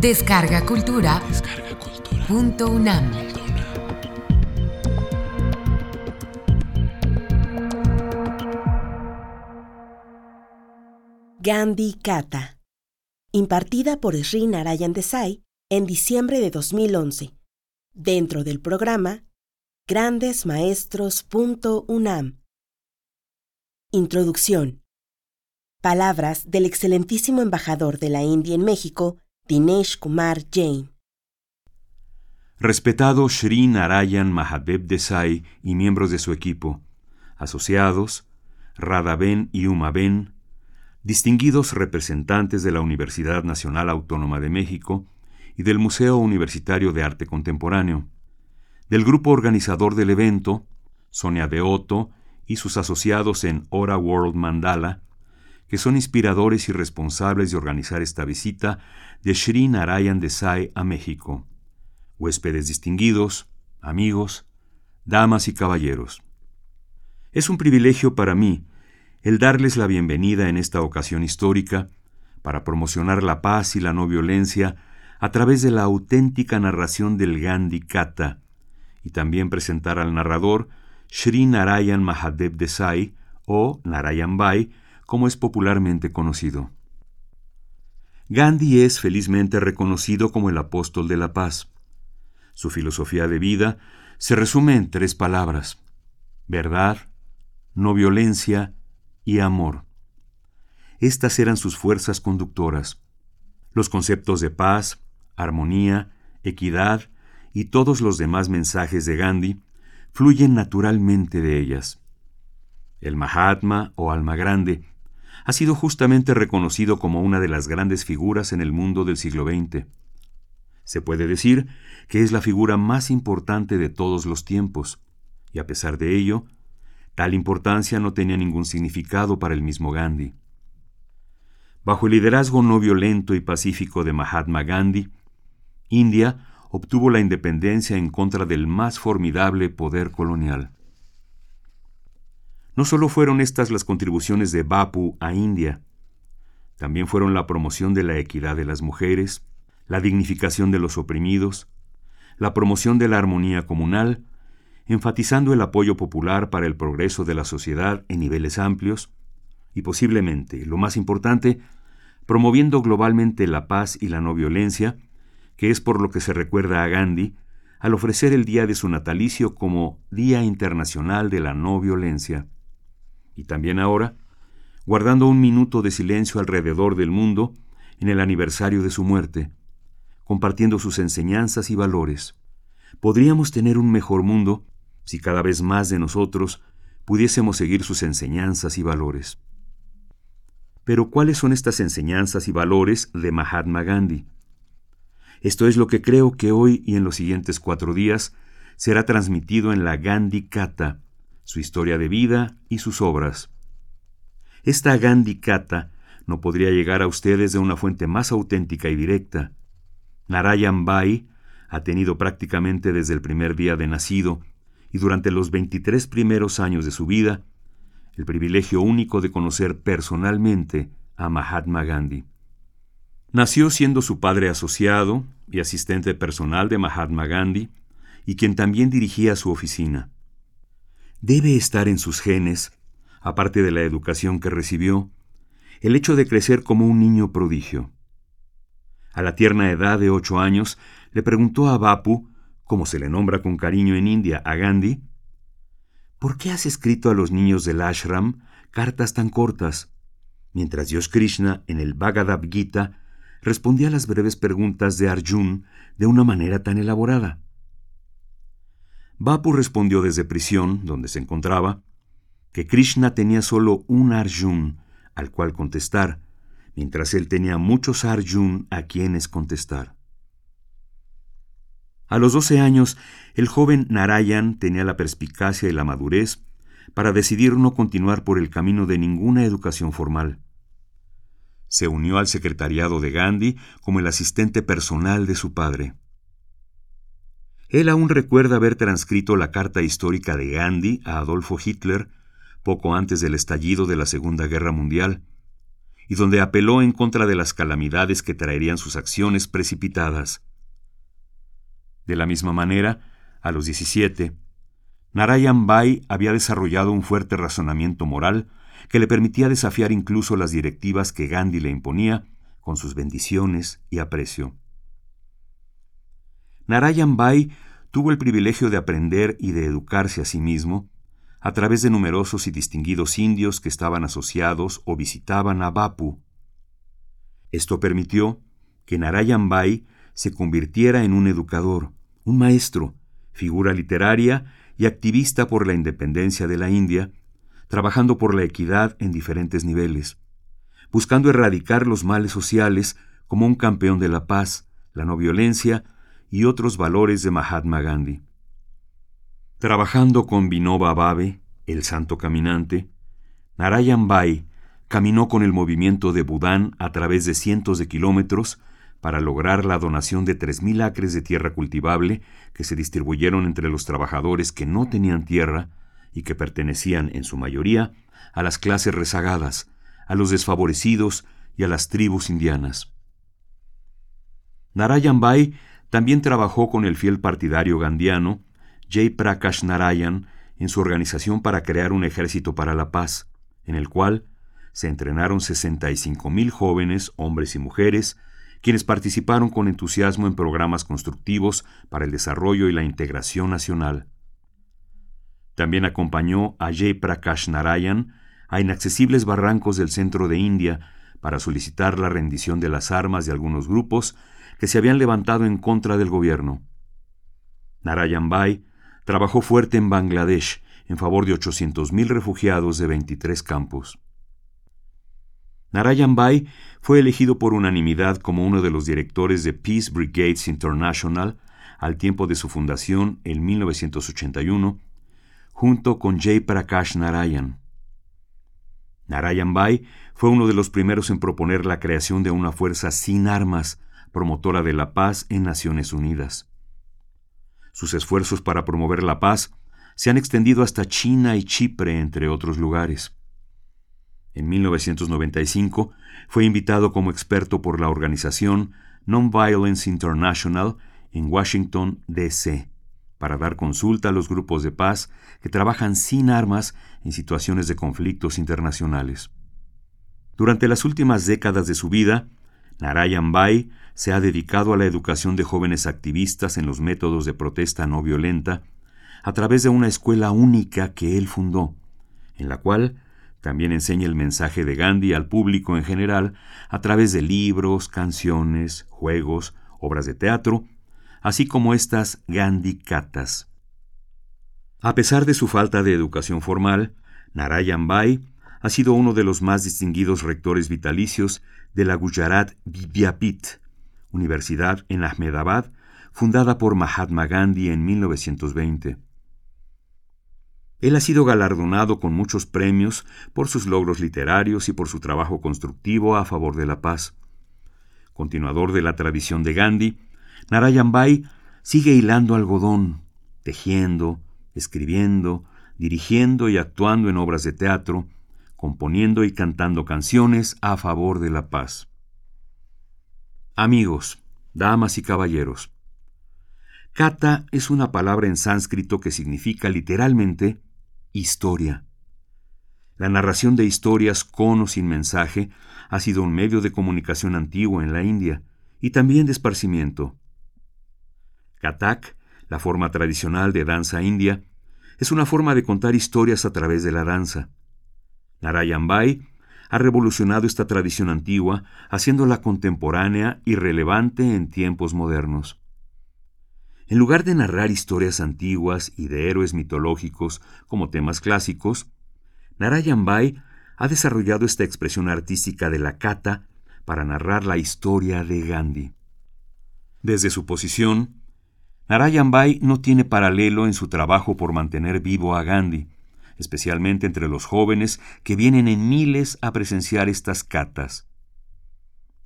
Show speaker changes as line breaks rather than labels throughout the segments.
Descarga Cultura. Punto UNAM.
Gandhi Kata. Impartida por Sri Narayan Desai en diciembre de 2011. Dentro del programa grandesmaestros.unam. Introducción. Palabras del excelentísimo embajador de la India en México, Dinesh Kumar Jain.
Respetado Sri Narayan Mahadev Desai y miembros de su equipo, asociados, Radhaben y Umaben, distinguidos representantes de la Universidad Nacional Autónoma de México y del Museo Universitario de Arte Contemporáneo, del grupo organizador del evento, Sonia Deoto y sus asociados en Ora World Mandala, que son inspiradores y responsables de organizar esta visita de Sri Narayan Desai a México. Huéspedes distinguidos, amigos, damas y caballeros. Es un privilegio para mí el darles la bienvenida en esta ocasión histórica para promocionar la paz y la no violencia a través de la auténtica narración del Gandhi Kata y también presentar al narrador Sri Narayan Mahadev Desai o Narayan Bai como es popularmente conocido. Gandhi es felizmente reconocido como el apóstol de la paz. Su filosofía de vida se resume en tres palabras, verdad, no violencia y amor. Estas eran sus fuerzas conductoras. Los conceptos de paz, armonía, equidad y todos los demás mensajes de Gandhi fluyen naturalmente de ellas. El Mahatma o alma grande ha sido justamente reconocido como una de las grandes figuras en el mundo del siglo XX. Se puede decir que es la figura más importante de todos los tiempos, y a pesar de ello, tal importancia no tenía ningún significado para el mismo Gandhi. Bajo el liderazgo no violento y pacífico de Mahatma Gandhi, India obtuvo la independencia en contra del más formidable poder colonial. No solo fueron estas las contribuciones de Bapu a India, también fueron la promoción de la equidad de las mujeres, la dignificación de los oprimidos, la promoción de la armonía comunal, enfatizando el apoyo popular para el progreso de la sociedad en niveles amplios, y posiblemente, lo más importante, promoviendo globalmente la paz y la no violencia, que es por lo que se recuerda a Gandhi al ofrecer el día de su natalicio como Día Internacional de la No Violencia y también ahora, guardando un minuto de silencio alrededor del mundo en el aniversario de su muerte, compartiendo sus enseñanzas y valores. Podríamos tener un mejor mundo si cada vez más de nosotros pudiésemos seguir sus enseñanzas y valores. Pero ¿cuáles son estas enseñanzas y valores de Mahatma Gandhi? Esto es lo que creo que hoy y en los siguientes cuatro días será transmitido en la Gandhi Kata, su historia de vida y sus obras. Esta Gandhi Kata no podría llegar a ustedes de una fuente más auténtica y directa. Narayan Bai ha tenido prácticamente desde el primer día de nacido y durante los 23 primeros años de su vida el privilegio único de conocer personalmente a Mahatma Gandhi. Nació siendo su padre asociado y asistente personal de Mahatma Gandhi y quien también dirigía su oficina debe estar en sus genes, aparte de la educación que recibió, el hecho de crecer como un niño prodigio. A la tierna edad de ocho años, le preguntó a Bapu, como se le nombra con cariño en India a Gandhi, ¿por qué has escrito a los niños del ashram cartas tan cortas? Mientras Dios Krishna, en el Bhagavad Gita, respondía a las breves preguntas de Arjun de una manera tan elaborada. Bapu respondió desde prisión, donde se encontraba, que Krishna tenía solo un Arjun al cual contestar, mientras él tenía muchos Arjun a quienes contestar. A los doce años, el joven Narayan tenía la perspicacia y la madurez para decidir no continuar por el camino de ninguna educación formal. Se unió al secretariado de Gandhi como el asistente personal de su padre. Él aún recuerda haber transcrito la carta histórica de Gandhi a Adolfo Hitler poco antes del estallido de la Segunda Guerra Mundial, y donde apeló en contra de las calamidades que traerían sus acciones precipitadas. De la misma manera, a los 17, Narayan Bai había desarrollado un fuerte razonamiento moral que le permitía desafiar incluso las directivas que Gandhi le imponía con sus bendiciones y aprecio. Narayan Bai tuvo el privilegio de aprender y de educarse a sí mismo a través de numerosos y distinguidos indios que estaban asociados o visitaban a Bapu. Esto permitió que Narayan Bai se convirtiera en un educador, un maestro, figura literaria y activista por la independencia de la India, trabajando por la equidad en diferentes niveles, buscando erradicar los males sociales como un campeón de la paz, la no violencia y otros valores de Mahatma Gandhi. Trabajando con Vinoba Bhave, el santo caminante, Narayan Bai caminó con el movimiento de Budán a través de cientos de kilómetros para lograr la donación de 3.000 acres de tierra cultivable que se distribuyeron entre los trabajadores que no tenían tierra y que pertenecían en su mayoría a las clases rezagadas, a los desfavorecidos y a las tribus indianas. Narayan Bai también trabajó con el fiel partidario gandiano Jay Prakash Narayan en su organización para crear un ejército para la paz, en el cual se entrenaron 65.000 jóvenes, hombres y mujeres, quienes participaron con entusiasmo en programas constructivos para el desarrollo y la integración nacional. También acompañó a Jay Prakash Narayan a inaccesibles barrancos del centro de India para solicitar la rendición de las armas de algunos grupos que se habían levantado en contra del gobierno. Narayan Bai trabajó fuerte en Bangladesh en favor de 800.000 refugiados de 23 campos. Narayan Bai fue elegido por unanimidad como uno de los directores de Peace Brigades International al tiempo de su fundación en 1981, junto con Jay Prakash Narayan. Narayan Bai fue uno de los primeros en proponer la creación de una fuerza sin armas promotora de la paz en Naciones Unidas. Sus esfuerzos para promover la paz se han extendido hasta China y Chipre, entre otros lugares. En 1995 fue invitado como experto por la organización Nonviolence International en Washington, D.C., para dar consulta a los grupos de paz que trabajan sin armas en situaciones de conflictos internacionales. Durante las últimas décadas de su vida, Narayan Bai se ha dedicado a la educación de jóvenes activistas en los métodos de protesta no violenta a través de una escuela única que él fundó, en la cual también enseña el mensaje de Gandhi al público en general a través de libros, canciones, juegos, obras de teatro, así como estas Gandhi Katas. A pesar de su falta de educación formal, Narayan Bai ha sido uno de los más distinguidos rectores vitalicios de la Gujarat Vidyapith, universidad en Ahmedabad, fundada por Mahatma Gandhi en 1920. Él ha sido galardonado con muchos premios por sus logros literarios y por su trabajo constructivo a favor de la paz. Continuador de la tradición de Gandhi, Narayan Bai sigue hilando algodón, tejiendo, escribiendo, dirigiendo y actuando en obras de teatro, componiendo y cantando canciones a favor de la paz. Amigos, damas y caballeros, Kata es una palabra en sánscrito que significa literalmente historia. La narración de historias con o sin mensaje ha sido un medio de comunicación antiguo en la India y también de esparcimiento. Katak, la forma tradicional de danza india, es una forma de contar historias a través de la danza. Narayan Bai ha revolucionado esta tradición antigua, haciéndola contemporánea y relevante en tiempos modernos. En lugar de narrar historias antiguas y de héroes mitológicos como temas clásicos, Narayan Bai ha desarrollado esta expresión artística de la kata para narrar la historia de Gandhi. Desde su posición, Narayan Bai no tiene paralelo en su trabajo por mantener vivo a Gandhi, especialmente entre los jóvenes que vienen en miles a presenciar estas catas.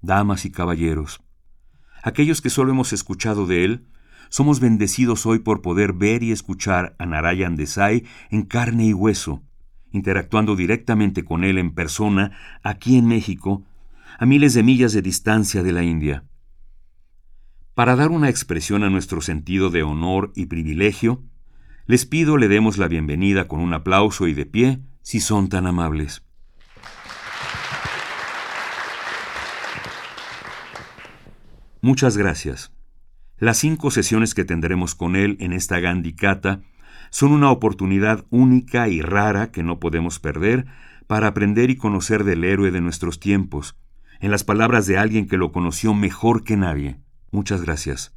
Damas y caballeros, aquellos que solo hemos escuchado de él, somos bendecidos hoy por poder ver y escuchar a Narayan Desai en carne y hueso, interactuando directamente con él en persona aquí en México a miles de millas de distancia de la India. Para dar una expresión a nuestro sentido de honor y privilegio, les pido le demos la bienvenida con un aplauso y de pie, si son tan amables. Muchas gracias. Las cinco sesiones que tendremos con él en esta Gandhi Kata son una oportunidad única y rara que no podemos perder para aprender y conocer del héroe de nuestros tiempos, en las palabras de alguien que lo conoció mejor que nadie. Muchas gracias.